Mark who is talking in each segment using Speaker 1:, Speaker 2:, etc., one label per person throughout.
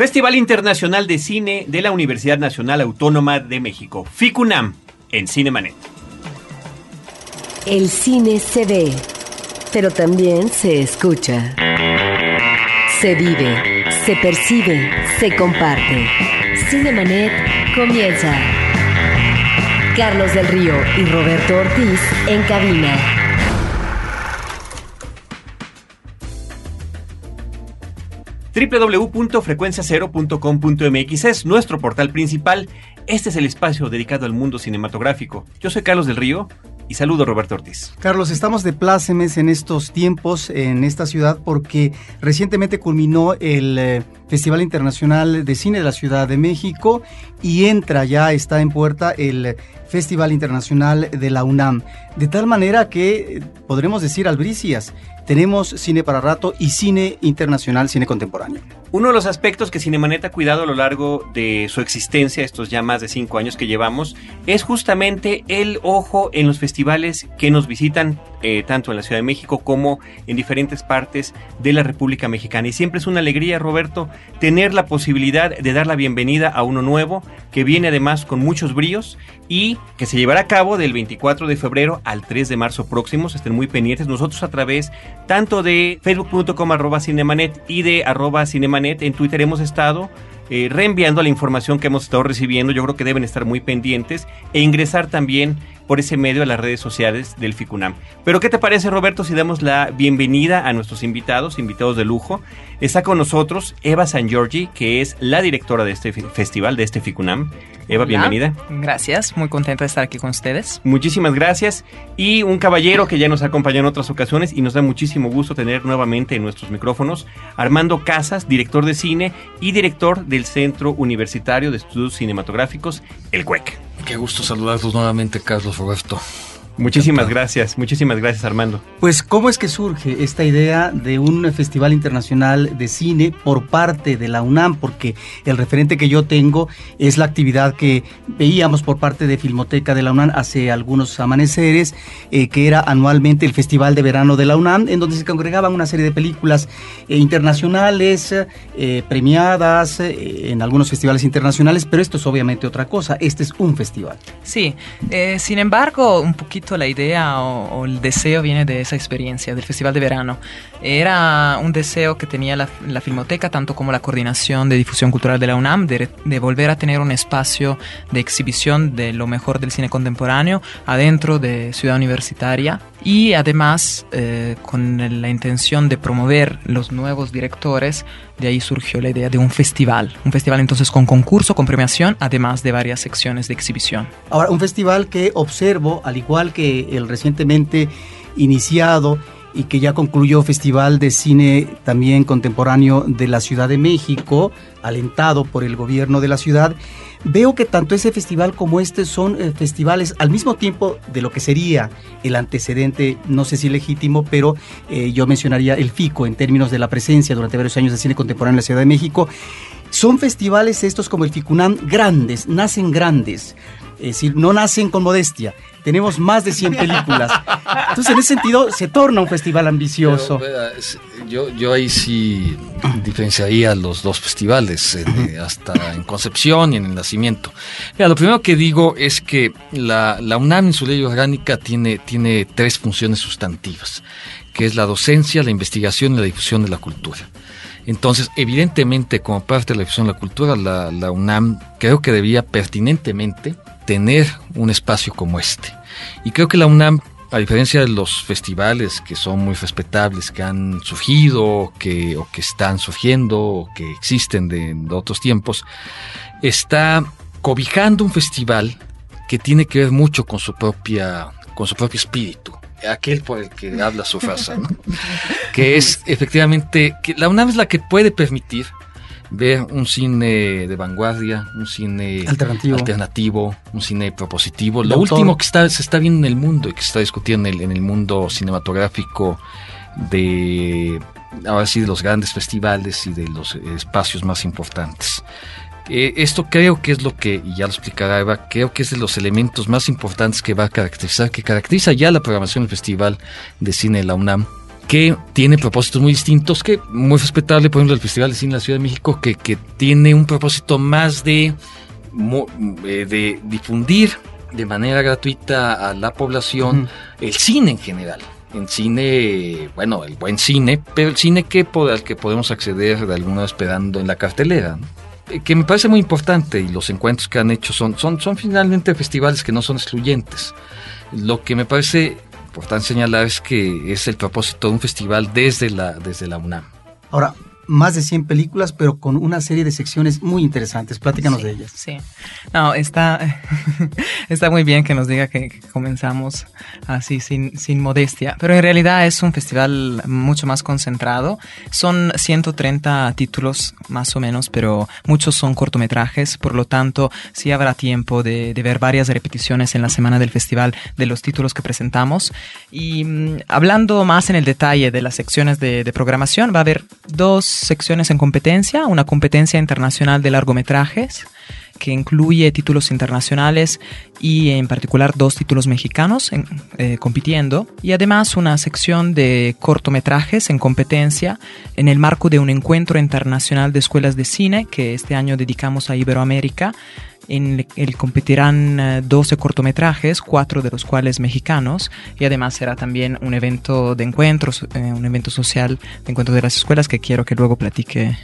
Speaker 1: Festival Internacional de Cine de la Universidad Nacional Autónoma de México, FICUNAM, en Cinemanet.
Speaker 2: El cine se ve, pero también se escucha. Se vive, se percibe, se comparte. Cinemanet comienza. Carlos del Río y Roberto Ortiz en cabina.
Speaker 1: www.frecuenciacero.com.mx es nuestro portal principal. Este es el espacio dedicado al mundo cinematográfico. Yo soy Carlos del Río y saludo Roberto Ortiz.
Speaker 3: Carlos, estamos de plácemes en estos tiempos en esta ciudad porque recientemente culminó el eh, Festival Internacional de Cine de la Ciudad de México y entra ya, está en puerta el Festival Internacional de la UNAM. De tal manera que eh, podremos decir albricias, tenemos cine para rato y cine internacional, cine contemporáneo.
Speaker 1: Uno de los aspectos que Cinemanet ha cuidado a lo largo de su existencia, estos ya más de cinco años que llevamos, es justamente el ojo en los festivales que nos visitan eh, tanto en la Ciudad de México como en diferentes partes de la República Mexicana. Y siempre es una alegría, Roberto, tener la posibilidad de dar la bienvenida a uno nuevo, que viene además con muchos bríos y que se llevará a cabo del 24 de febrero al 3 de marzo próximos. Estén muy pendientes. Nosotros a través tanto de facebook.com arroba cinemanet y de arroba cinemanet en Twitter hemos estado eh, reenviando la información que hemos estado recibiendo. Yo creo que deben estar muy pendientes e ingresar también por ese medio a las redes sociales del FICUNAM. Pero ¿qué te parece Roberto si damos la bienvenida a nuestros invitados, invitados de lujo? Está con nosotros Eva San Giorgi, que es la directora de este festival, de este FICUNAM. Eva, bienvenida.
Speaker 4: Gracias, muy contenta de estar aquí con ustedes.
Speaker 1: Muchísimas gracias. Y un caballero que ya nos ha acompañado en otras ocasiones y nos da muchísimo gusto tener nuevamente en nuestros micrófonos, Armando Casas, director de cine y director del Centro Universitario de Estudios Cinematográficos, el CUEC.
Speaker 5: Qué gusto saludarlos nuevamente, Carlos Roberto.
Speaker 1: Muchísimas gracias, muchísimas gracias Armando.
Speaker 3: Pues, ¿cómo es que surge esta idea de un festival internacional de cine por parte de la UNAM? Porque el referente que yo tengo es la actividad que veíamos por parte de Filmoteca de la UNAM hace algunos amaneceres, eh, que era anualmente el Festival de Verano de la UNAM, en donde se congregaban una serie de películas eh, internacionales, eh, premiadas en algunos festivales internacionales, pero esto es obviamente otra cosa, este es un festival.
Speaker 4: Sí, sin embargo, un poquito la idea o, el deseo viene de esa experiencia del Festival de Verano. Era un deseo que tenía la, Filmoteca, tanto como la Coordinación de Difusión Cultural de la UNAM, de, volver a tener un espacio de exhibición de lo mejor del cine contemporáneo adentro de Ciudad Universitaria y además eh, con la intención de promover los nuevos directores, de ahí surgió la idea de un festival. Un festival entonces con concurso, con premiación, además de varias secciones de exhibición.
Speaker 3: Ahora, un festival que observo, al igual que el recientemente iniciado y que ya concluyó Festival de Cine también contemporáneo de la Ciudad de México, alentado por el gobierno de la ciudad, veo que tanto ese festival como este son eh, festivales al mismo tiempo de lo que sería el antecedente, no sé si legítimo, pero eh, yo mencionaría el FICO en términos de la presencia durante varios años de cine contemporáneo en la Ciudad de México. Son festivales estos como el FICUNAM grandes, nacen grandes, es decir, no nacen con modestia, tenemos más de 100 películas. Entonces, en ese sentido, se torna un festival ambicioso.
Speaker 5: yo, yo ahí sí diferenciaría los dos festivales, eh, hasta en concepción y en el nacimiento. Mira, lo primero que digo es que la, la UNAM en su ley orgánica tiene, tiene tres funciones sustantivas, que es la docencia, la investigación y la difusión de la cultura. Entonces, evidentemente, como parte de la difusión de la cultura, la, UNAM creo que debía pertinentemente tener un espacio como este. Y creo que la UNAM, a diferencia de los festivales que son muy respetables, que han surgido que, o que están surgiendo o que existen de, otros tiempos, está cobijando un festival que tiene que ver mucho con su propia con su propio espíritu aquel por el que habla su raza, que es efectivamente que la UNAM es la que puede permitir ver un cine de vanguardia, un cine alternativo, un cine propositivo. Lo último que está, se está viendo en el mundo y que se está discutiendo en el, en el mundo cinematográfico de, ahora sí, de los grandes festivales y de los espacios más importantes. Eh, esto creo que es lo que, y ya lo explicará Eva, creo que es de los elementos más importantes que va a caracterizar, que caracteriza ya la programación del Festival de Cine de la UNAM, que tiene propósitos muy distintos, que muy respetable, por ejemplo, el Festival de Cine de la Ciudad de México, que, que tiene un propósito más de, eh, de difundir de manera gratuita a la población el cine en general. En cine, bueno, el buen cine, pero el cine que, al que podemos acceder de alguna esperando en la cartelera. Eh, que me parece muy importante y los encuentros que han hecho son, son, son finalmente festivales que no son excluyentes. Lo que me parece importante señalar es que es el propósito de un festival desde la, desde la UNAM.
Speaker 3: Ahora, más de 100 películas, pero con una serie de secciones muy interesantes. Platícanos de ellas.
Speaker 4: Sí. No, está, está muy bien que nos diga que, comenzamos así sin, sin modestia, pero en realidad es un festival mucho más concentrado. Son 130 títulos más o menos, pero muchos son cortometrajes, por lo tanto sí habrá tiempo de, de ver varias repeticiones en la semana del festival de los títulos que presentamos. Y mm, hablando más en el detalle de las secciones de, de programación, va a haber dos secciones en competencia, una competencia internacional de largometrajes que incluye títulos internacionales y en particular dos títulos mexicanos eh, compitiendo. Y además una sección de cortometrajes en competencia en el marco de un encuentro internacional de escuelas de cine que este año dedicamos a Iberoamérica en el competirán 12 eh, cortometrajes, cuatro de los cuales mexicanos, y además será también un evento de encuentros, eh, un evento social de encuentro de las escuelas que quiero que luego platique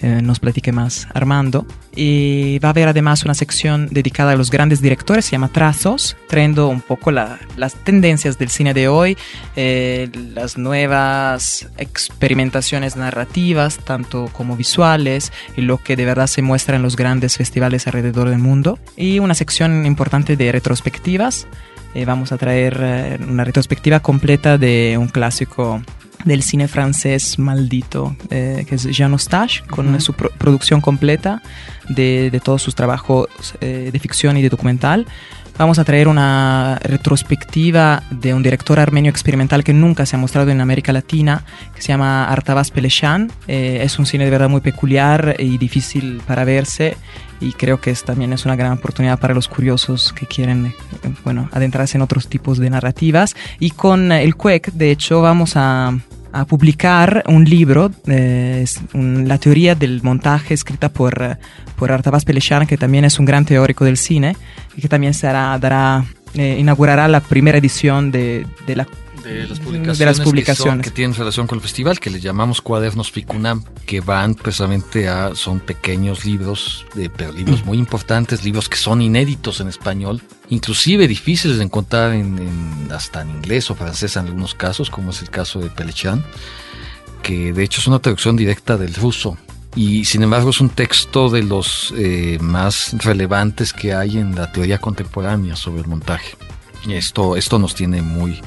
Speaker 4: eh, nos platique más Armando. Y va a haber además una sección dedicada a los grandes directores, se llama Trazos, trayendo un poco las tendencias del cine de hoy, eh, las nuevas experimentaciones narrativas, tanto como visuales, y lo que de verdad se muestra en los grandes festivales alrededor del mundo. Y una sección importante de retrospectivas. Eh, vamos a traer una retrospectiva completa de un clásico del cine francés maldito, eh, que es Jean Eustache, con su producción completa de, de, todos sus trabajos eh, de ficción y de documental. Vamos a traer una retrospectiva de un director armenio experimental que nunca se ha mostrado en América Latina, que se llama Artavas Peleshan. Eh, es un cine de verdad muy peculiar y difícil para verse y creo que es, también es una gran oportunidad para los curiosos que quieren bueno, adentrarse en otros tipos de narrativas. Y con el CUEC, de hecho, vamos a a publicar un libro, eh, la teoría del montaje escrita por, por Artabas Pelechán, que también es un gran teórico del cine, y que también será, dará, eh, inaugurará la primera edición de, de la
Speaker 5: de las publicaciones, Que, tienen relación con el festival, que le llamamos cuadernos Ficunam, que van precisamente a, son pequeños libros, de, pero libros muy importantes, libros que son inéditos en español, inclusive difíciles de encontrar en, hasta en inglés o francés en algunos casos, como es el caso de Pelechan, que de hecho es una traducción directa del ruso. Y sin embargo es un texto de los eh, más relevantes que hay en la teoría contemporánea sobre el montaje. Esto, esto nos tiene muy,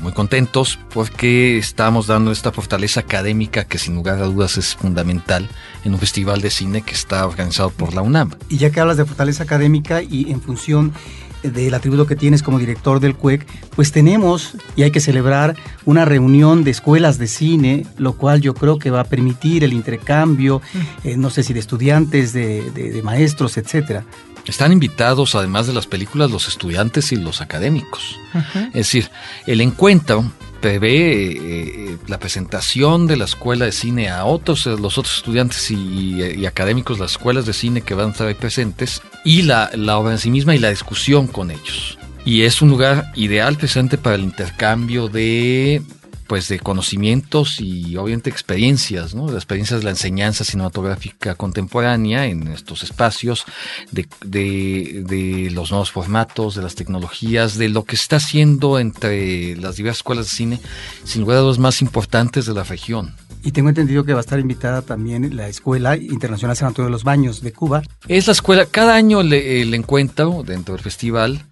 Speaker 5: muy contentos porque estamos dando esta fortaleza académica que sin lugar a dudas es fundamental en un festival de cine que está organizado por la UNAM.
Speaker 3: Y ya que hablas de fortaleza académica y en función del atributo que tienes como director del CUEC, pues tenemos y hay que celebrar una reunión de escuelas de cine, lo cual yo creo que va a permitir el intercambio, eh, no sé si de estudiantes, de, de maestros, etcétera.
Speaker 5: Están invitados, además de las películas, los estudiantes y los académicos. Es decir, el encuentro prevé eh, eh, la presentación de la escuela de cine a otros, eh, los otros estudiantes y, académicos, las escuelas de cine que van a estar ahí presentes, y la, la obra en sí misma y la discusión con ellos. Y es un lugar ideal presente para el intercambio de pues de conocimientos y obviamente experiencias, ¿no? De experiencias de la enseñanza cinematográfica contemporánea en estos espacios, de, de, los nuevos formatos, de las tecnologías, de lo que está haciendo entre las diversas escuelas de cine, sin lugar a dudas más importantes de la región.
Speaker 3: Y tengo entendido que va a estar invitada también la Escuela Internacional San Antonio de los Baños de Cuba.
Speaker 5: Es la escuela, cada año el encuentro dentro del festival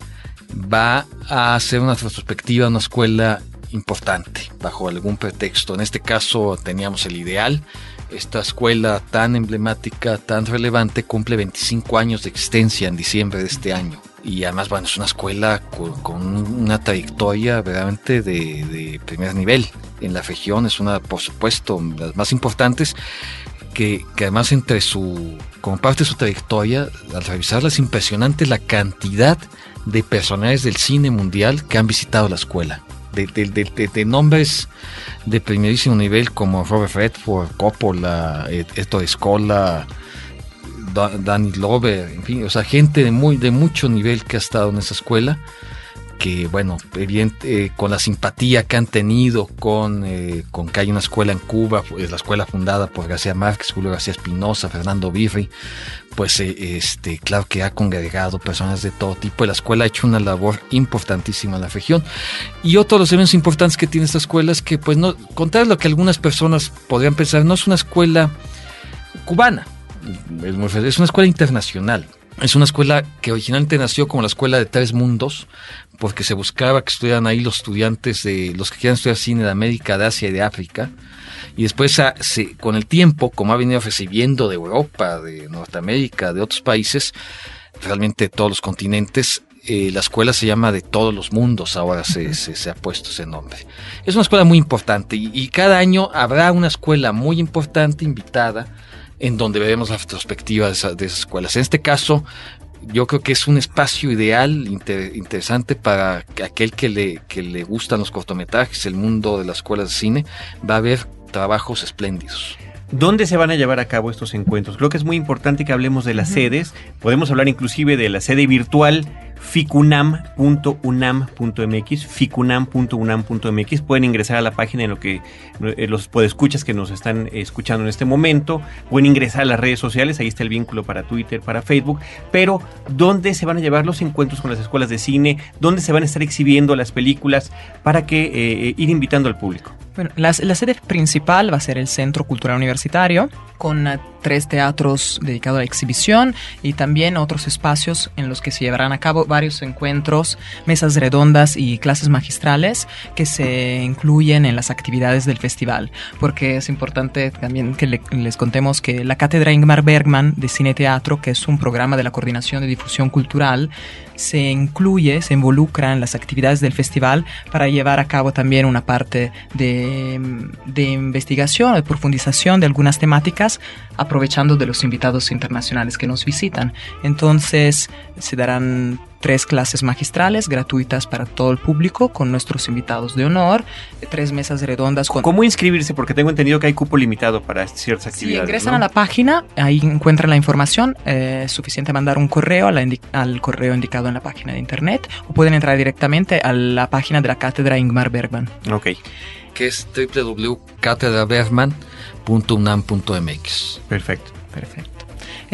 Speaker 5: va a hacer una retrospectiva, una escuela importante, bajo algún pretexto. En este caso teníamos el ideal. Esta escuela tan emblemática, tan relevante, cumple 25 años de existencia en diciembre de este año. Y además, bueno, es una escuela con, una trayectoria verdaderamente de, primer nivel en la región. Es una, por supuesto, de las más importantes. Que, que, además entre su, como parte de su trayectoria, al revisarla es impresionante la cantidad de personajes del cine mundial que han visitado la escuela de, nombres de primerísimo nivel como Robert Redford, Coppola, eh, Héctor Escola, Da- Danny Glover, en fin, o sea, gente de muy de mucho nivel que ha estado en esa escuela que bueno, eh, con la simpatía que han tenido con, eh, con que hay una escuela en Cuba, es la escuela fundada por García Márquez, Julio García Espinosa, Fernando Birri, pues eh, este, claro que ha congregado personas de todo tipo la escuela ha hecho una labor importantísima en la región. Y otro de los eventos importantes que tiene esta escuela es que, pues, no, contrario a lo que algunas personas podrían pensar, no es una escuela cubana, es una escuela internacional. Es una escuela que originalmente nació como la escuela de tres mundos, porque se buscaba que estudiaran ahí los estudiantes de los que quieran estudiar cine de América, de Asia y de África. Y después, ah, se- con el tiempo, como ha venido recibiendo de Europa, de Norteamérica, de otros países, realmente de todos los continentes, eh, la escuela se llama de todos los mundos, ahora se, se- se ha puesto ese nombre. Es una escuela muy importante y, y cada año habrá una escuela muy importante invitada en donde veremos la retrospectiva de esas escuelas. En este caso, yo creo que es un espacio ideal, inter- interesante para que aquel que le, que le gustan los cortometrajes, el mundo de las escuelas de cine, va a ver trabajos espléndidos.
Speaker 1: ¿Dónde se van a llevar a cabo estos encuentros? Creo que es muy importante que hablemos de las sedes. Podemos hablar inclusive de la sede virtual ficunam.unam.mx, ficunam.unam.mx. Pueden ingresar a la página en lo que eh, los podescuchas que nos están escuchando en este momento. Pueden ingresar a las redes sociales, ahí está el vínculo para Twitter, para Facebook. Pero, ¿dónde se van a llevar los encuentros con las escuelas de cine? ¿Dónde se van a estar exhibiendo las películas para que eh, eh, ir invitando al público?
Speaker 4: Bueno, la, la sede principal va a ser el Centro Cultural Universitario, con eh, tres teatros dedicados a la exhibición y también otros espacios en los que se llevarán a cabo varios encuentros, mesas redondas y clases magistrales que se incluyen en las actividades del festival. Porque es importante también que le- les contemos que la Cátedra Ingmar Bergman de Cine Teatro, que es un programa de la Coordinación de Difusión Cultural, se incluye, se involucra en las actividades del festival para llevar a cabo también una parte de, de investigación, de profundización de algunas temáticas, aprovechando de los invitados internacionales que nos visitan. Entonces, se darán tres clases magistrales gratuitas para todo el público con nuestros invitados de honor, tres mesas redondas con...
Speaker 1: ¿Cómo inscribirse? Porque tengo entendido que hay cupo limitado para ciertas
Speaker 4: Si
Speaker 1: actividades.
Speaker 4: ingresan
Speaker 1: ¿no?
Speaker 4: a la página, ahí encuentran la información. eh, es suficiente mandar un correo al correo indicado en la página de internet o pueden entrar directamente a la página de la cátedra Ingmar Bergman.
Speaker 1: Ok,
Speaker 5: que es www.catedrabergman.unam.mx.
Speaker 1: perfecto.
Speaker 4: Perfecto.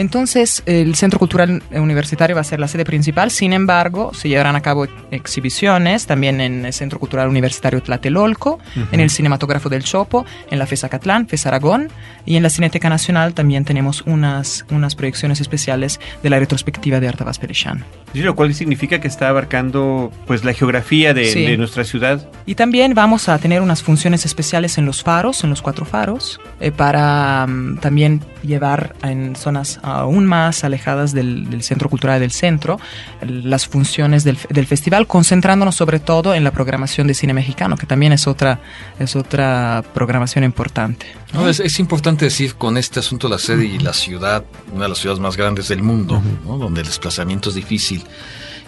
Speaker 4: Entonces, el Centro Cultural Universitario va a ser la sede principal, sin embargo, se llevarán a cabo exhibiciones también en el Centro Cultural Universitario Tlatelolco, en el Cinematógrafo del Chopo, en la FES Acatlán, FES Aragón, y en la Cineteca Nacional también tenemos unas, unas proyecciones especiales de la retrospectiva de Artavas Perechán.
Speaker 1: Sí, lo cual significa que está abarcando pues la geografía de,
Speaker 4: Sí.
Speaker 1: de nuestra ciudad.
Speaker 4: Y también vamos a tener unas funciones especiales en los faros, en los cuatro faros, eh, para mm, también llevar en zonas aún más alejadas del, del centro cultural del centro las funciones del, del festival, concentrándonos sobre todo en la programación de cine mexicano, que también es otra, es otra programación importante.
Speaker 5: No, es, es importante decir con este asunto la sede y la ciudad, una de las ciudades más grandes del mundo, ¿no? donde el desplazamiento es difícil.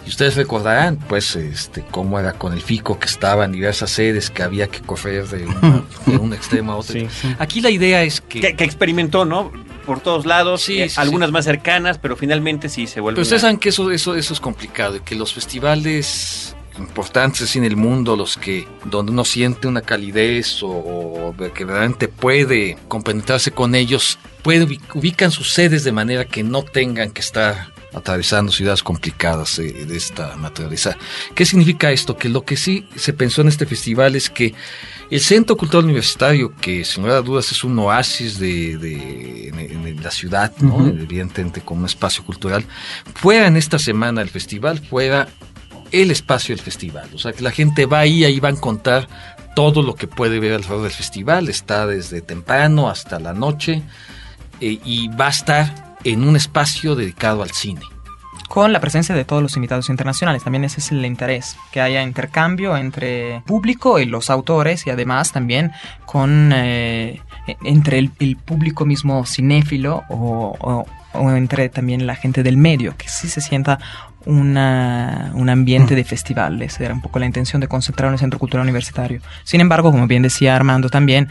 Speaker 5: Y ustedes recordarán, pues, este, cómo era con el FICO que estaba en diversas sedes, que había que correr de, una- de un extremo a otro.
Speaker 1: Sí.
Speaker 5: Aquí la idea es que...
Speaker 1: Que, que experimentó, ¿no? Por todos lados,
Speaker 5: Sí,
Speaker 1: eh,
Speaker 5: sí,
Speaker 1: algunas más cercanas, pero finalmente sí se vuelve.
Speaker 5: Pero ustedes
Speaker 1: una-
Speaker 5: saben que eso, eso, eso es complicado y que los festivales importantes en el mundo, los que donde uno siente una calidez o, o que realmente puede compenetrarse con ellos, puede, ubi- ubican sus sedes de manera que no tengan que estar atravesando ciudades complicadas eh, de esta naturaleza. ¿Qué significa esto? Que lo que sí se pensó en este festival es que el Centro Cultural Universitario, que sin lugar a dudas es un oasis de, de- en, en la ciudad, ¿no? evidentemente como un espacio cultural, fuera en esta semana del festival, fuera el espacio del festival. O sea, que la gente va ahí, ahí va a encontrar todo lo que puede ver alrededor del festival. Está desde temprano hasta la noche eh, y va a estar en un espacio dedicado al cine.
Speaker 4: con la presencia de todos los invitados internacionales. También ese es el interés, que haya intercambio entre público y los autores y además también con, eh, entre el, público mismo cinéfilo o, entre también la gente del medio, que sí se sienta una, un ambiente de festivales. Era un poco la intención de concentrar en el Centro Cultural Universitario. Sin embargo, como bien decía Armando también,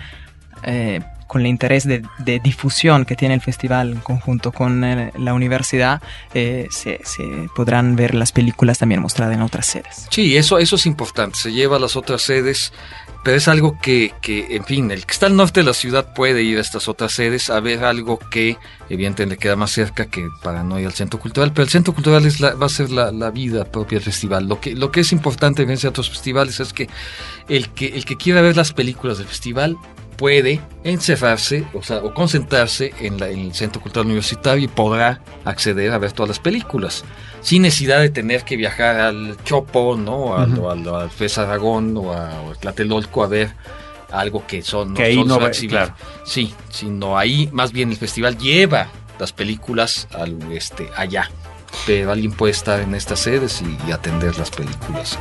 Speaker 4: eh, con el interés de, difusión que tiene el festival en conjunto con eh, la universidad, eh, se, podrán ver las películas también mostradas en otras sedes.
Speaker 5: Sí, eso, eso es importante, se lleva a las otras sedes, pero es algo que, que, en fin, el que está al norte de la ciudad puede ir a estas otras sedes a ver algo que evidentemente le queda más cerca que para no ir al centro cultural, pero el centro cultural es va a ser la, vida propia del festival. Lo que, lo que es importante en a otros festivales es que el, que el que quiera ver las películas del festival puede encerrarse o, sea, o concentrarse en, el Centro Cultural Universitario y podrá acceder a ver todas las películas sin necesidad de tener que viajar al Chopo, ¿no? Al, al, Fez Aragón o a, Tlatelolco a ver algo que son
Speaker 1: que ahí no va,
Speaker 5: Sí, sino ahí más bien el festival lleva las películas al este allá. Pero alguien puede estar en estas sedes y atender las películas.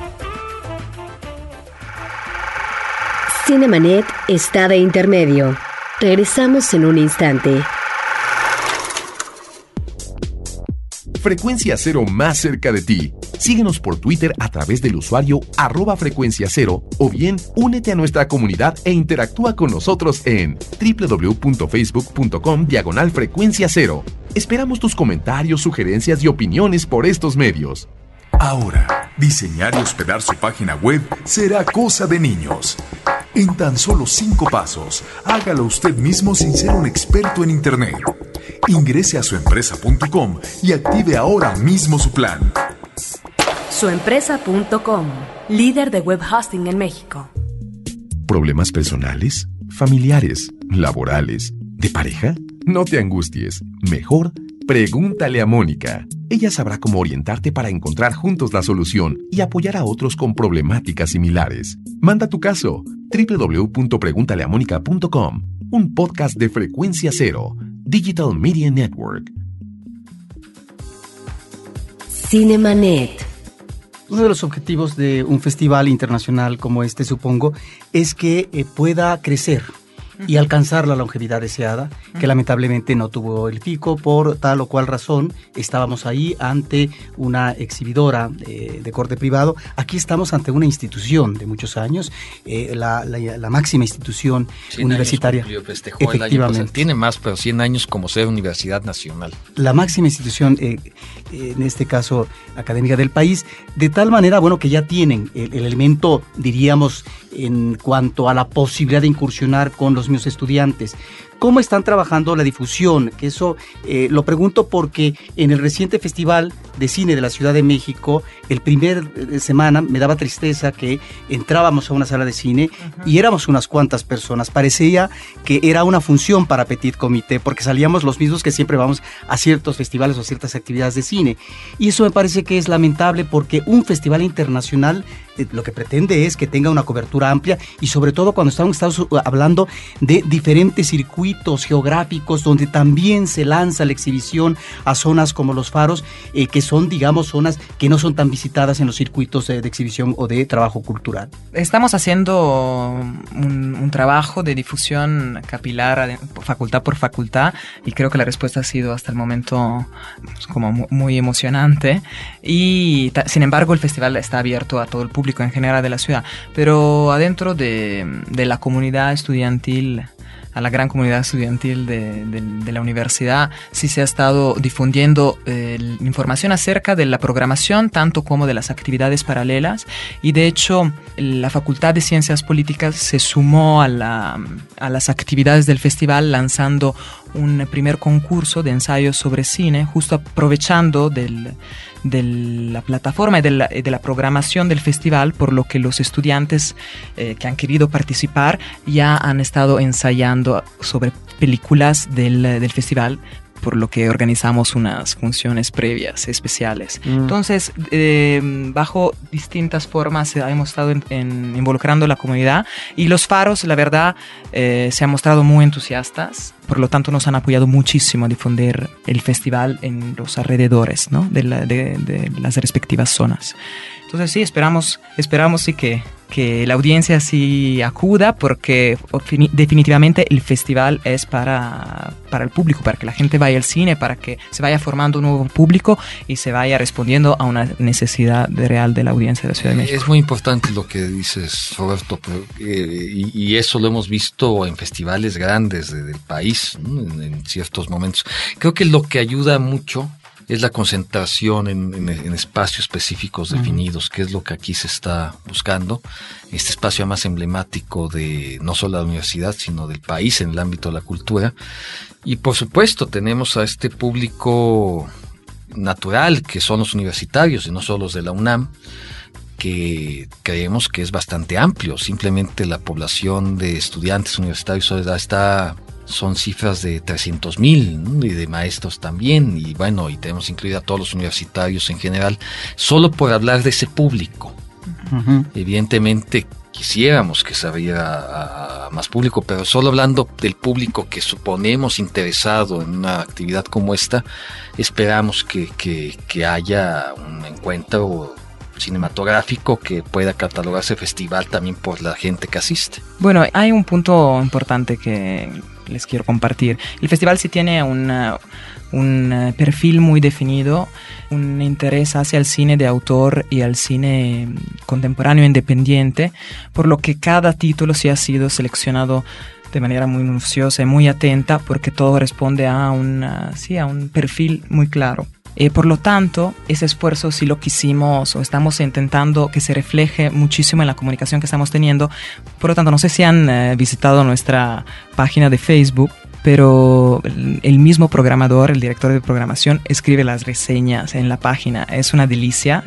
Speaker 2: Cinemanet está de intermedio. Regresamos en un instante.
Speaker 6: Frecuencia Cero más cerca de ti. Síguenos por Twitter a través del usuario arroba frecuencia cero o bien únete a nuestra comunidad e interactúa con nosotros en www.facebook.com diagonal frecuencia cero. Esperamos tus comentarios, sugerencias y opiniones por estos medios.
Speaker 7: Ahora, diseñar y hospedar su página web será cosa de niños. En tan solo cinco pasos, hágalo usted mismo sin ser un experto en Internet. Ingrese a suempresa.com y active ahora mismo su plan.
Speaker 2: Suempresa.com, líder de web hosting en México.
Speaker 6: ¿Problemas personales, familiares, laborales, de pareja? No te angusties. Mejor Pregúntale a Mónica. Ella sabrá cómo orientarte para encontrar juntos la solución y apoyar a otros con problemáticas similares. Manda tu caso www.preguntaleamónica.com, un podcast de frecuencia cero, Digital Media Network.
Speaker 2: Cinemanet.
Speaker 3: Uno de los objetivos de un festival internacional como este, supongo, es que eh, pueda crecer y alcanzar la longevidad deseada, que lamentablemente no tuvo el pico por tal o cual razón. Estábamos ahí ante una exhibidora eh, de corte privado. Aquí estamos ante una institución de muchos años, eh, la, máxima institución universitaria.
Speaker 5: Efectivamente. tiene más, pero 100 años como ser universidad nacional.
Speaker 3: La máxima institución, eh, en este caso académica del país, de tal manera, bueno, que ya tienen el elemento, diríamos, en cuanto a la posibilidad de incursionar con los mismos estudiantes cómo están trabajando la difusión, que eso eh, lo pregunto porque en el reciente Festival de Cine de la Ciudad de México, el primer eh, semana me daba tristeza que entrábamos a una sala de cine y éramos unas cuantas personas. Parecía que era una función para Petit Comité, porque salíamos los mismos que siempre vamos a ciertos festivales o ciertas actividades de cine. Y eso me parece que es lamentable porque un festival internacional lo que pretende es que tenga una cobertura amplia y sobre todo cuando estamos hablando de diferentes circuitos geográficos donde también se lanza la exhibición a zonas como los faros, eh, que son, digamos, zonas que no son tan visitadas en los circuitos de, exhibición o de trabajo cultural.
Speaker 4: Estamos haciendo un, trabajo de difusión capilar facultad por facultad y creo que la respuesta ha sido hasta el momento pues, como muy emocionante y sin embargo el festival está abierto a todo el público en general de la ciudad, pero adentro de, de la comunidad estudiantil a la gran comunidad estudiantil de, la universidad, sí se ha estado difundiendo eh, información acerca de la programación, tanto como de las actividades paralelas. Y de hecho, la Facultad de Ciencias Políticas se sumó a, la, a las actividades del festival lanzando un primer concurso de ensayos sobre cine, justo aprovechando del de la plataforma y de la, programación del festival, por lo que los estudiantes eh, que han querido participar ya han estado ensayando sobre películas del, del festival por lo que organizamos unas funciones previas especiales. Mm. Entonces, eh, bajo distintas formas hemos estado en, involucrando la comunidad y los faros, la verdad, eh, se han mostrado muy entusiastas, por lo tanto nos han apoyado muchísimo a difundir el festival en los alrededores ¿no? de, de, las respectivas zonas. Entonces sí, esperamos, esperamos sí que que la audiencia sí acuda porque definitivamente el festival es para, para el público, para que la gente vaya al cine, para que se vaya formando un nuevo público y se vaya respondiendo a una necesidad real de la audiencia de la Ciudad de México.
Speaker 5: Es muy importante lo que dices, Roberto, eh, y, eso lo hemos visto en festivales grandes del país, en ciertos momentos. Creo que lo que ayuda mucho es la concentración en, espacios específicos definidos, que es lo que aquí se está buscando. Este espacio más emblemático de no solo la universidad, sino del país en el ámbito de la cultura. Y por supuesto tenemos a este público natural, que son los universitarios y no solo los de la UNAM, que creemos que es bastante amplio. Simplemente la población de estudiantes universitarios está son cifras de 300 mil y de maestros también y bueno y tenemos incluida a todos los universitarios en general solo por hablar de ese público. Evidentemente quisiéramos que se abriera a, más público pero solo hablando del público que suponemos interesado en una actividad como esta esperamos que, que, que haya un encuentro cinematográfico que pueda catalogarse festival también por la gente que asiste.
Speaker 4: Bueno, hay un punto importante que les quiero compartir. El festival sí tiene un eh, perfil muy definido, un interés hacia el cine de autor y al cine contemporáneo independiente, por lo que cada título sí ha sido seleccionado de manera muy minuciosa y muy atenta porque todo responde a, una, sí, a un perfil muy claro. Eh, por lo tanto, ese esfuerzo sí lo quisimos o estamos intentando que se refleje muchísimo en la comunicación que estamos teniendo. Por lo tanto, no sé si han eh, visitado nuestra página de Facebook, pero el mismo programador, el director de programación, escribe las reseñas en la página. Es una delicia,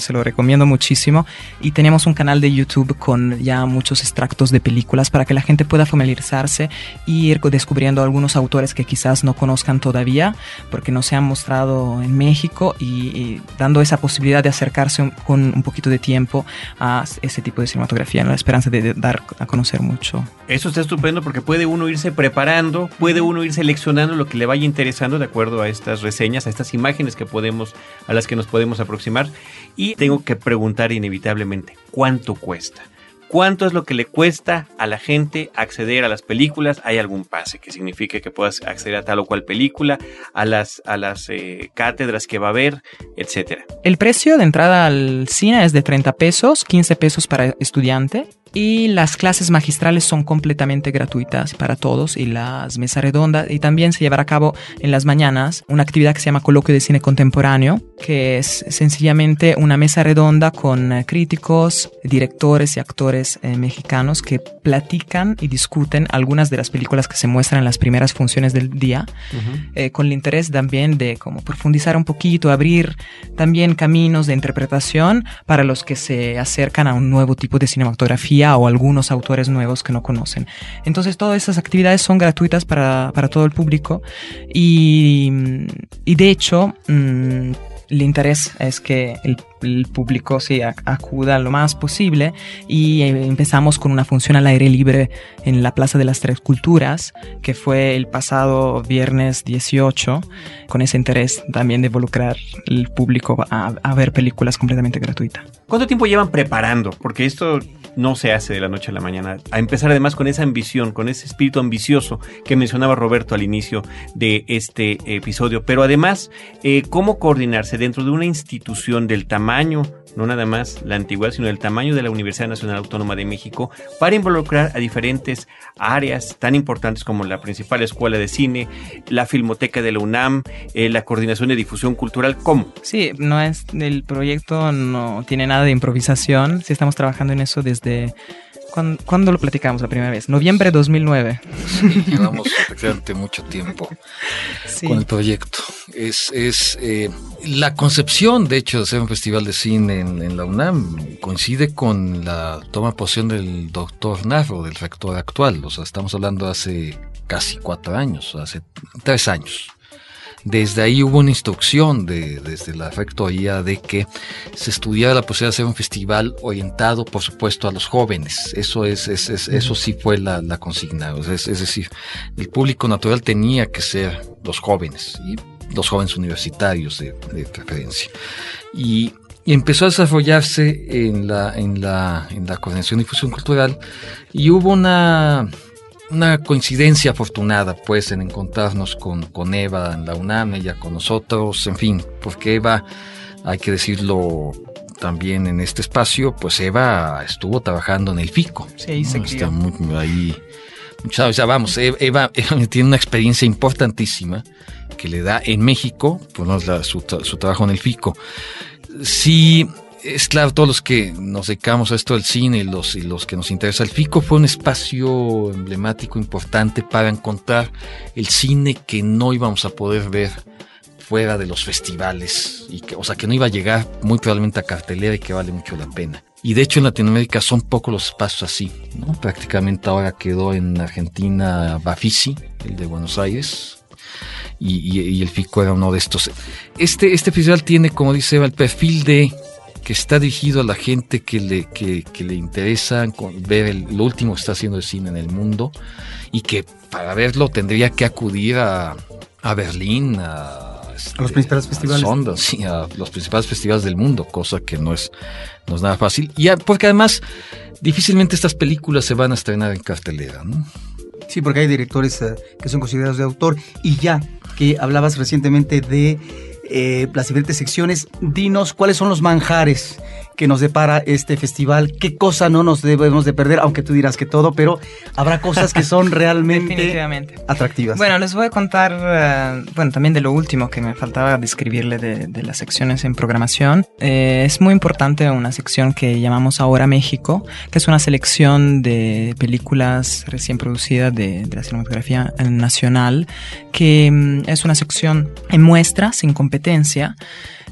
Speaker 4: se lo recomiendo muchísimo. Y tenemos un canal de YouTube con ya muchos extractos de películas para que la gente pueda familiarizarse y ir descubriendo algunos autores que quizás no conozcan todavía, porque no se han mostrado en México y, dando esa posibilidad de acercarse con un poquito de tiempo a ese tipo de cinematografía, en la esperanza de dar a conocer mucho.
Speaker 1: Eso está estupendo porque puede uno irse preparando puede uno ir seleccionando lo que le vaya interesando de acuerdo a estas reseñas, a estas imágenes que podemos, a las que nos podemos aproximar. Y tengo que preguntar inevitablemente, ¿cuánto cuesta? ¿Cuánto es lo que le cuesta a la gente acceder a las películas? ¿Hay algún pase que signifique que puedas acceder a tal o cual película, a las, a las eh, cátedras que va a haber, etcétera?
Speaker 4: El precio de entrada al cine es de 30 pesos, 15 pesos para estudiante y las clases magistrales son completamente gratuitas para todos y las mesas redondas y también se llevará a cabo en las mañanas una actividad que se llama Coloquio de Cine Contemporáneo, que es sencillamente una mesa redonda con eh, críticos, directores y actores eh, mexicanos que platican y discuten algunas de las películas que se muestran en las primeras funciones del día, eh, con el interés también de como profundizar un poquito, abrir también caminos de interpretación para los que se acercan a un nuevo tipo de cinematografía o algunos autores nuevos que no conocen. Entonces todas esas actividades son gratuitas para, todo el público y, de hecho mm, el interés es que el, público se acuda lo más posible y eh, empezamos con una función al aire libre en la Plaza de las Tres Culturas, que fue el pasado viernes 18, con ese interés también de involucrar el público a, a ver películas completamente gratuitas.
Speaker 1: ¿Cuánto tiempo llevan preparando? Porque esto no se hace de la noche a la mañana. A empezar además con esa ambición, con ese espíritu ambicioso que mencionaba Roberto al inicio de este episodio. Pero además, eh, cómo coordinarse dentro de una institución del tamaño no nada más la antigüedad, sino el tamaño de la Universidad Nacional Autónoma de México, para involucrar a diferentes áreas tan importantes como la principal escuela de cine, la Filmoteca de la UNAM, eh, la coordinación de difusión cultural, ¿cómo?
Speaker 4: Sí, no es el proyecto no tiene nada de improvisación, sí estamos trabajando en eso desde ¿Cuándo, lo platicamos la primera vez? Noviembre de 2009.
Speaker 5: llevamos prácticamente mucho tiempo con el proyecto. Es, es eh, la concepción, de hecho, de hacer un festival de cine en, la UNAM coincide con la toma de posición del doctor Narro, del rector actual. O sea, estamos hablando hace casi cuatro años, hace tres años. Desde ahí hubo una instrucción de, desde la rectoría de que se estudiara la posibilidad de hacer un festival orientado, por supuesto, a los jóvenes. Eso es, eso sí fue la, consigna. es, decir, el público natural tenía que ser los jóvenes y los jóvenes universitarios de, preferencia. Y empezó a desarrollarse en la, en la, en la coordinación de difusión cultural y hubo una, una coincidencia afortunada, pues, en encontrarnos con, con Eva en la UNAM, ella con nosotros, en fin, porque Eva, hay que decirlo también en este espacio, pues Eva estuvo trabajando en el FICO.
Speaker 4: Sí, se
Speaker 5: Está muy, ahí, o sea, vamos, Eva, Eva, tiene una experiencia importantísima que le da en México, pues, su, su trabajo en el FICO. Sí, es claro, todos los que nos dedicamos a esto del cine y los, y los que nos interesa el FICO fue un espacio emblemático importante para encontrar el cine que no íbamos a poder ver fuera de los festivales, y o sea, que no iba a llegar muy probablemente a cartelera y que vale mucho la pena. Y de hecho en Latinoamérica son pocos los espacios así, ¿no? Prácticamente ahora quedó en Argentina Bafisi, el de Buenos Aires, y, el FICO era uno de estos. Este, este festival tiene, como dice el perfil de que está dirigido a la gente que le, que, que le interesa ver el, lo último que está haciendo el cine en el mundo y que para verlo tendría que acudir a, a Berlín, a,
Speaker 3: este, a los principales festivales.
Speaker 5: A sí, a los principales festivales del mundo, cosa que no es, no es nada fácil. Y porque además, difícilmente estas películas se van a estrenar en cartelera, ¿no?
Speaker 3: Sí, porque hay directores uh, que son considerados de autor. Y ya que hablabas recientemente de eh, las diferentes secciones, dinos cuáles son los manjares que nos depara este festival, qué cosa no nos debemos de perder, aunque tú dirás que todo, pero habrá cosas que son realmente atractivas.
Speaker 4: Bueno, les voy a contar, uh, bueno, también de lo último que me faltaba describirle de, de las secciones en programación. Eh, es muy importante una sección que llamamos Ahora México, que es una selección de películas recién producidas de, de la cinematografía nacional, que um, es una sección en muestra, sin competencia,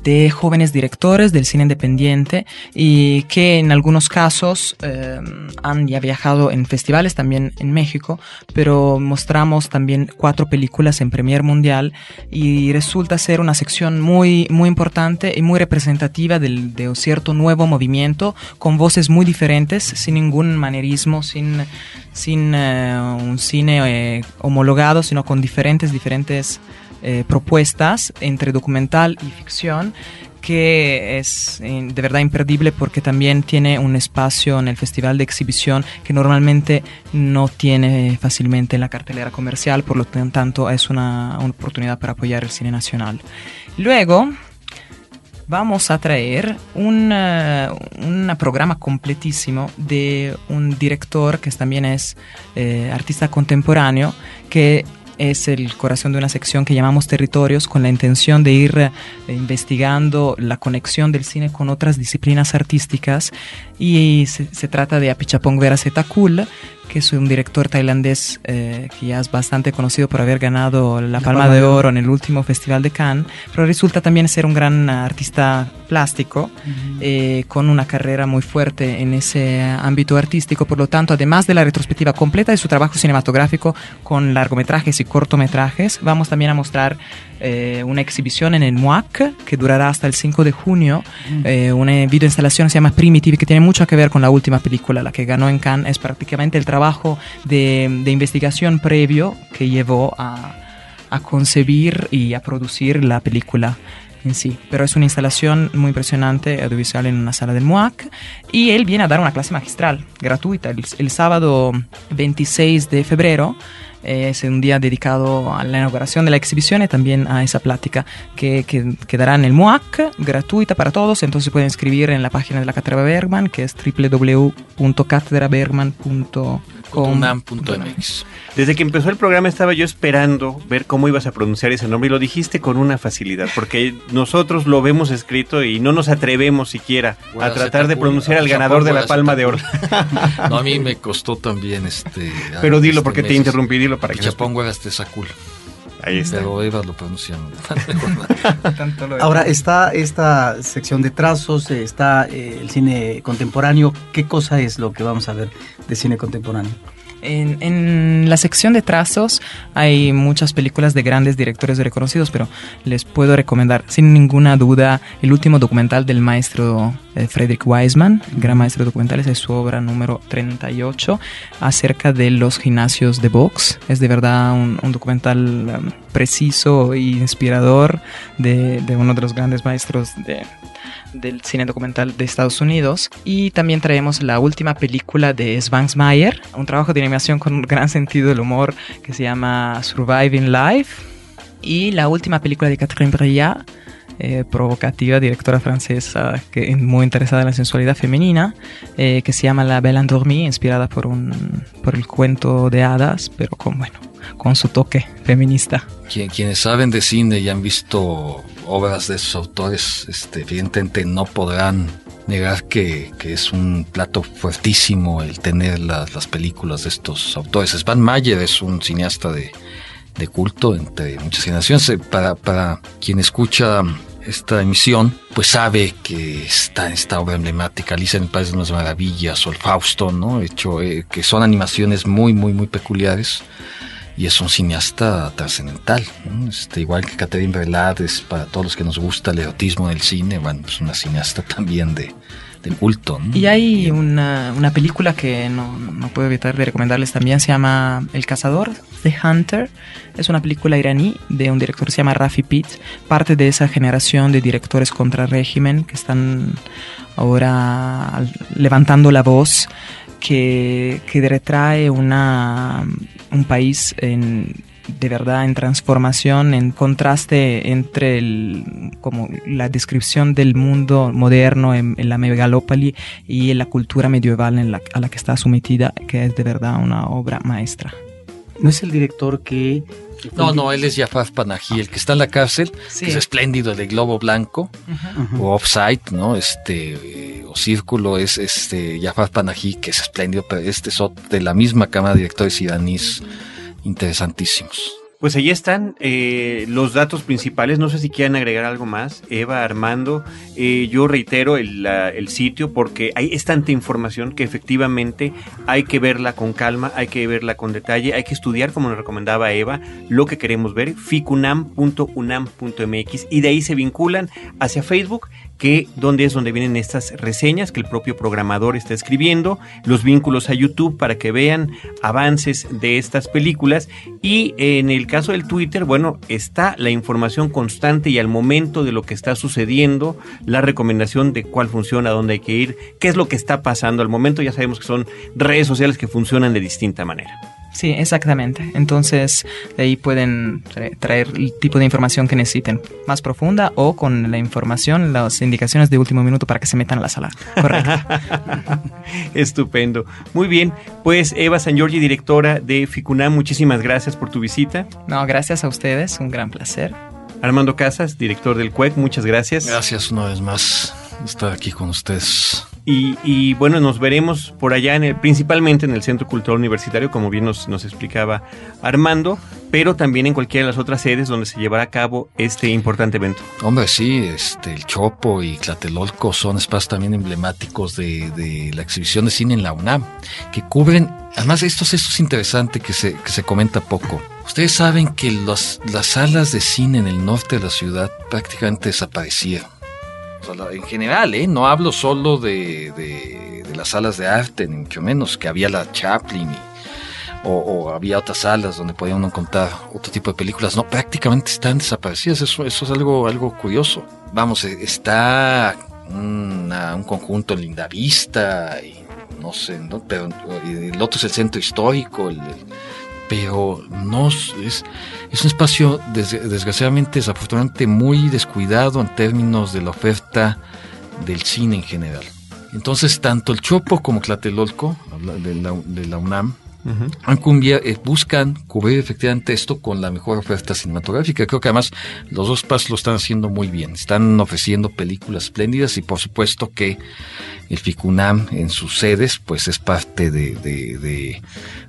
Speaker 4: de jóvenes directores del cine independiente y que en algunos casos eh, han ya viajado en festivales también en México, pero mostramos también cuatro películas en Premier Mundial y resulta ser una sección muy, muy importante y muy representativa del, de un cierto nuevo movimiento con voces muy diferentes, sin ningún manerismo, sin, sin uh, un cine eh, homologado, sino con diferentes, diferentes eh, propuestas entre documental y ficción que es eh, de verdad imperdible porque también tiene un espacio en el festival de exhibición que normalmente no tiene fácilmente en la cartelera comercial, por lo tanto es una, oportunidad para apoyar el cine nacional. Luego, vamos a traer un, un, programa completísimo de un director que también es eh, artista contemporáneo, que es el corazón de una sección que llamamos territorios con la intención de ir eh, investigando la conexión del cine con otras disciplinas artísticas. Y se, trata de Apichapong Verasetakul, que es un director tailandés eh, que ya es bastante conocido por haber ganado la, la Palma, Palma de, Oro en el último Festival de Cannes, pero resulta también ser un gran artista plástico uh -huh. eh, con una carrera muy fuerte en ese ámbito artístico. Por lo tanto, además de la retrospectiva completa de su trabajo cinematográfico con largometrajes y cortometrajes, vamos también a mostrar eh, una exhibición en el MUAC que durará hasta el 5 de junio. Uh -huh. una videoinstalación se llama Primitive que tiene mucho que ver con la última película, la que ganó en Cannes. Es prácticamente el trabajo trabajo de, de, investigación previo que llevó a, a, concebir y a producir la película en sí. Pero es una instalación muy impresionante audiovisual en una sala del MUAC y él viene a dar una clase magistral gratuita el, el sábado 26 de febrero es un día dedicado a la inauguración de la exhibición y también a esa plática que, que en el MUAC, gratuita para todos. Entonces pueden escribir en la página de la Cátedra Bergman, que es www.catedrabergman.com.
Speaker 1: Desde que empezó el programa estaba yo esperando ver cómo ibas a pronunciar ese nombre y lo dijiste con una facilidad, porque nosotros lo vemos escrito y no nos atrevemos siquiera bueno, a tratar de pronunciar al ganador de la Palma de Oro.
Speaker 5: no, a mí me costó también este...
Speaker 1: Pero dilo porque te interrumpí, dilo para que...
Speaker 5: Chapongo era este sacul.
Speaker 1: Ahí está.
Speaker 5: Pero Eva lo pronuncian.
Speaker 3: Ahora está esta sección de trazos, está eh, el cine contemporáneo. ¿Qué cosa es lo que vamos a ver de cine contemporáneo?
Speaker 4: En, la sección de trazos hay muchas películas de grandes directores reconocidos, pero les puedo recomendar sin ninguna duda el último documental del maestro eh, Frederick Wiseman, gran maestro de documentales, es su obra número 38 acerca de los gimnasios de box. Es de verdad un, documental... Um, preciso e inspirador de uno de los grandes maestros de, del cine documental de Estados Unidos. Y también traemos la última película de Svangsmayer, un trabajo de animación con un gran sentido del humor que se llama Surviving Life. Y la última película de Catherine Breillat, eh, provocativa, directora francesa que muy interesada en la sensualidad femenina, eh, que se llama La Belle Endormie, inspirada por, un, por el cuento de hadas, pero con, bueno, con su toque feminista.
Speaker 5: quienes saben de cine y han visto obras de esos autores, este, evidentemente no podrán negar que, que, es un plato fuertísimo el tener las, las películas de estos autores. Svan Mayer es un cineasta de, de culto entre muchas generaciones. Eh, para, para quien escucha esta emisión, pues sabe que está en esta obra emblemática, Alicia en el País de las Maravillas o el Fausto, ¿no? Hecho, eh, que son animaciones muy, muy, muy peculiares y es un cineasta trascendental. Este, igual que Catherine es para todos los que nos gusta el erotismo del cine, bueno, es una cineasta también de, de culto.
Speaker 4: Y hay una, una película que no, no, puedo evitar de recomendarles también, se llama El Cazador, The Hunter. Es una película iraní de un director que se llama Rafi Pitt, parte de esa generación de directores contra régimen que están ahora levantando la voz que, que retrae una, un país en, de verdad en transformación, en contraste entre el, como la descripción del mundo moderno en, en la megalópoli y en la cultura medieval en la, a la que está sometida, que es de verdad una obra maestra.
Speaker 3: ¿No es el director que
Speaker 5: no, no, él es Jafar Panahi, el que está en la cárcel, sí. que es espléndido, el de Globo Blanco, uh -huh. o Offside, ¿no? Este, eh, o Círculo es este Jafar Panahi, que es espléndido, pero este es de la misma cámara de directores iraníes interesantísimos.
Speaker 1: Pues ahí están eh, los datos principales. No sé si quieren agregar algo más. Eva, Armando, eh, yo reitero el, sitio porque hay, tanta información que efectivamente hay que verla con calma, hay que verla con detalle, hay que estudiar, como nos recomendaba Eva, lo que queremos ver, ficunam.unam.mx y de ahí se vinculan hacia Facebook que donde es donde vienen estas reseñas que el propio programador está escribiendo, los vínculos a YouTube para que vean avances de estas películas y en el caso del Twitter, bueno, está la información constante y al momento de lo que está sucediendo, la recomendación de cuál funciona, dónde hay que ir, qué es lo que está pasando al momento, ya sabemos que son redes sociales que funcionan de distinta manera.
Speaker 4: Sí, exactamente. Entonces, de ahí pueden traer el tipo de información que necesiten, más profunda o con la información, las indicaciones de último minuto para que se metan a la sala. Correcto.
Speaker 1: Estupendo. Muy bien, pues Eva San Giorgi, directora de FICUNAM, muchísimas gracias por tu visita.
Speaker 4: No, gracias a ustedes, un gran placer.
Speaker 1: Armando Casas, director del CUEC, muchas gracias.
Speaker 5: Gracias una vez más estar aquí con ustedes.
Speaker 1: Y, y, bueno, nos veremos por allá, en el, principalmente en el Centro Cultural Universitario, como bien nos, nos, explicaba Armando, pero también en cualquiera de las otras sedes donde se llevará a cabo este importante evento.
Speaker 5: Hombre, sí, este, el Chopo y Tlatelolco son espacios también emblemáticos de, la exhibición de cine en la UNAM, que cubren, además esto, esto es interesante que se, que se comenta poco. Ustedes saben que los, las salas de cine en el norte de la ciudad prácticamente desaparecieron en general, ¿eh? no hablo solo de, de, las salas de arte, ni mucho menos, que había la Chaplin o, había otras salas donde podía uno contar otro tipo de películas. No, prácticamente están desaparecidas, eso, eso es algo, algo curioso. Vamos, está una, un conjunto en Lindavista, y no sé, ¿no? pero el otro es el centro histórico, el pero no es, es un espacio des, desgraciadamente, desafortunadamente muy descuidado en términos de la oferta del cine en general. Entonces, tanto el Chopo como Tlatelolco, de la, de la UNAM, Uh -huh. eh, buscan cubrir efectivamente esto con la mejor oferta cinematográfica. Creo que además los dos pasos lo están haciendo muy bien. Están ofreciendo películas espléndidas y por supuesto que el FICUNAM en sus sedes pues es parte de, de, de,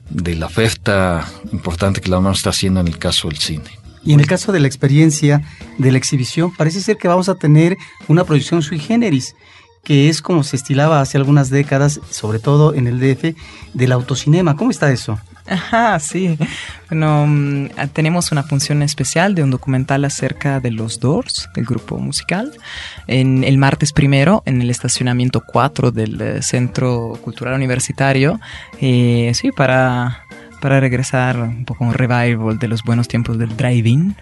Speaker 5: de la oferta importante que la UNAM está haciendo en el caso del cine.
Speaker 3: Y en el caso de la experiencia de la exhibición, parece ser que vamos a tener una proyección sui generis que es como se estilaba hace algunas décadas, sobre todo en el DF, del autocinema. ¿Cómo está eso?
Speaker 4: Ajá, sí. Bueno, um, tenemos una función especial de un documental acerca de los Doors, del grupo musical, en el martes primero, en el estacionamiento 4 del uh, Centro Cultural Universitario. Eh, sí, para para regresar un poco un revival de los buenos tiempos del drive-in.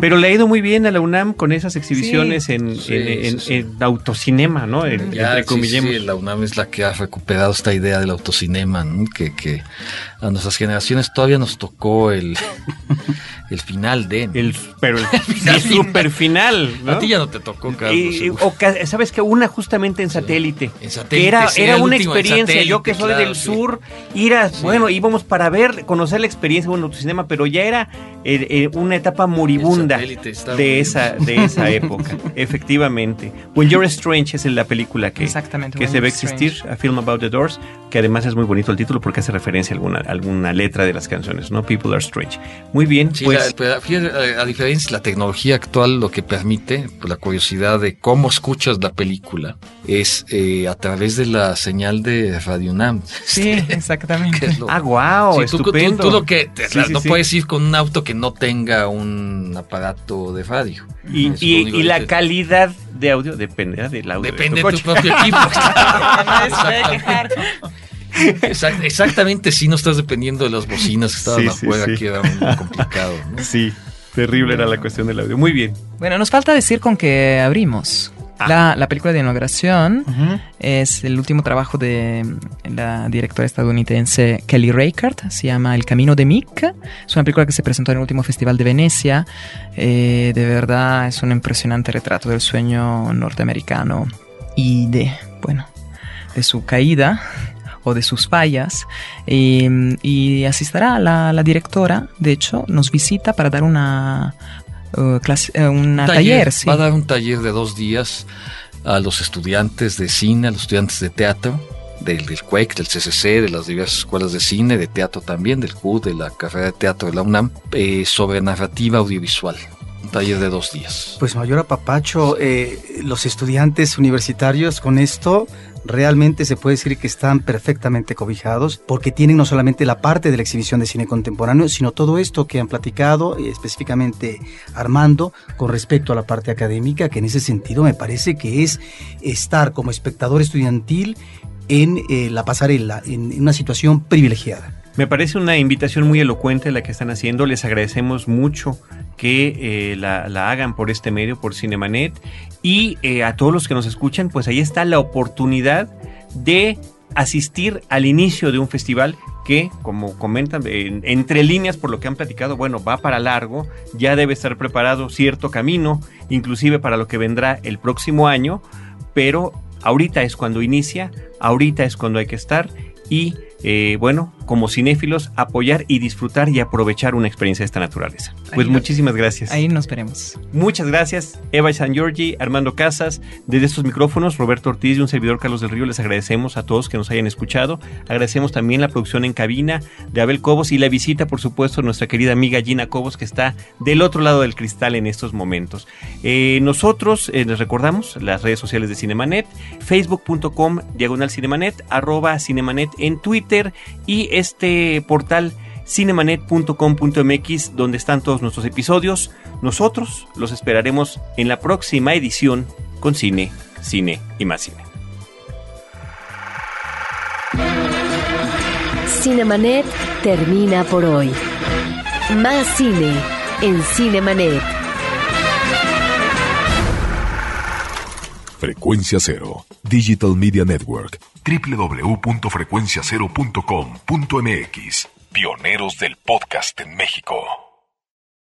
Speaker 1: Pero le ha ido muy bien a la UNAM con esas exhibiciones en,
Speaker 5: Sí,
Speaker 1: en-
Speaker 5: sí,
Speaker 1: en-
Speaker 5: sí.
Speaker 1: en autocinema, ¿no? En-
Speaker 5: Ya,
Speaker 1: entre
Speaker 5: sí,
Speaker 1: comillemos.
Speaker 5: sí, la UNAM es la que ha recuperado esta idea del autocinema, ¿no? que, que a nuestras generaciones todavía nos tocó el, el final de... ¿no?
Speaker 1: El, pero el,
Speaker 5: final,
Speaker 1: el super final, ¿no?
Speaker 5: A ti ya no te tocó, Carlos.
Speaker 1: Y- o sabes que una justamente en satélite,
Speaker 5: En satélite,
Speaker 1: que era,
Speaker 5: sí,
Speaker 1: era una
Speaker 5: último
Speaker 1: experiencia yo que soy
Speaker 5: claro,
Speaker 1: del
Speaker 5: sí.
Speaker 1: sur ir a bueno íbamos para ver conocer la experiencia de un autocinema pero ya era una etapa moribunda de esa de esa época efectivamente When You're Strange es la película que,
Speaker 4: Exactamente,
Speaker 1: que se va a existir a film about the doors que además es muy bonito el título porque hace referencia a alguna alguna letra de las canciones no People Are Strange muy bien
Speaker 5: Sí,
Speaker 1: pues
Speaker 5: la- pero fíjate, a, a diferencia, la tecnología actual lo que permite, por la curiosidad de cómo escuchas la película, es eh, a través de la señal de Radio UNAM.
Speaker 4: Sí, exactamente.
Speaker 5: Lo-
Speaker 1: ah wow
Speaker 5: Sí, tú- tú,
Speaker 1: estupendo
Speaker 5: tú lo que te-
Speaker 1: Sí, sí,
Speaker 5: no
Speaker 1: sí.
Speaker 5: puedes ir con un auto que no tenga un aparato de radio.
Speaker 1: y,
Speaker 5: que
Speaker 1: la calidad de audio dependerá del audio
Speaker 5: Depende
Speaker 1: de
Speaker 5: de
Speaker 1: tu
Speaker 5: tu
Speaker 1: coche.
Speaker 5: propio equipo. Exact- exactamente, si no estás dependiendo de las bocinas que estaban
Speaker 1: Sí, sí,
Speaker 5: afuera,
Speaker 1: sí.
Speaker 5: queda muy complicado. ¿no?
Speaker 1: Sí, terrible era la cuestión del audio. Muy bien.
Speaker 4: Bueno, nos falta decir con qué abrimos.
Speaker 1: Ah.
Speaker 4: La, la película de inauguración es el último trabajo de la directora estadounidense Kelly Reichardt, se llama El Camino de Mick. Es una película que se presentó en el último Festival de Venecia. Eh, de verdad es un impresionante retrato del sueño norteamericano y de, bueno, de su caída o de sus fallas. Eh, y asistirá la, la directora, de hecho, nos visita para dar una... uh, clase- eh, una taller, sí.
Speaker 5: Va a dar un taller de dos días a los estudiantes de cine, a los estudiantes de teatro, del, del CUEC, del CCC, de las diversas escuelas de cine, de teatro también, del CUD, de la carrera de teatro de la UNAM, eh, sobre narrativa audiovisual. Un taller de dos días.
Speaker 3: Pues mayor apapacho, eh, los estudiantes universitarios con esto realmente se puede decir que están perfectamente cobijados porque tienen no solamente la parte de la exhibición de cine contemporáneo, sino todo esto que han platicado, eh, específicamente Armando, con respecto a la parte académica, que en ese sentido me parece que es estar como espectador estudiantil en eh, la pasarela, en, una situación privilegiada.
Speaker 1: Me parece una invitación muy elocuente la que están haciendo. Les agradecemos mucho que eh, la, la hagan por este medio, por Cinemanet. Y eh, a todos los que nos escuchan, pues ahí está la oportunidad de asistir al inicio de un festival que, como comentan, en- entre líneas por lo que han platicado, bueno, va para largo, ya debe estar preparado cierto camino, inclusive para lo que vendrá el próximo año, pero ahorita es cuando inicia, ahorita es cuando hay que estar y eh, bueno, como cinéfilos, apoyar y disfrutar y aprovechar una experiencia de esta naturaleza. Pues
Speaker 4: Ahí-
Speaker 1: muchísimas gracias.
Speaker 4: Ahí nos veremos.
Speaker 1: Muchas gracias, Eva San Giorgi, Armando Casas, desde estos micrófonos, Roberto Ortiz y un servidor Carlos del Río, les agradecemos a todos que nos hayan escuchado. Agradecemos también la producción en cabina de Abel Cobos y la visita, por supuesto, de nuestra querida amiga Gina Cobos, que está del otro lado del cristal en estos momentos. Eh, nosotros eh, les recordamos las redes sociales de Cinemanet, facebook.com, diagonal Cinemanet, arroba Cinemanet en Twitter y este portal cinemanet.com.mx donde están todos nuestros episodios. Nosotros los esperaremos en la próxima edición con cine, cine y más cine.
Speaker 2: Cinemanet termina por hoy. Más cine en Cinemanet.
Speaker 7: Frecuencia Cero, Digital Media Network, www.frecuenciacero.com.mx. Pioneros del podcast en México.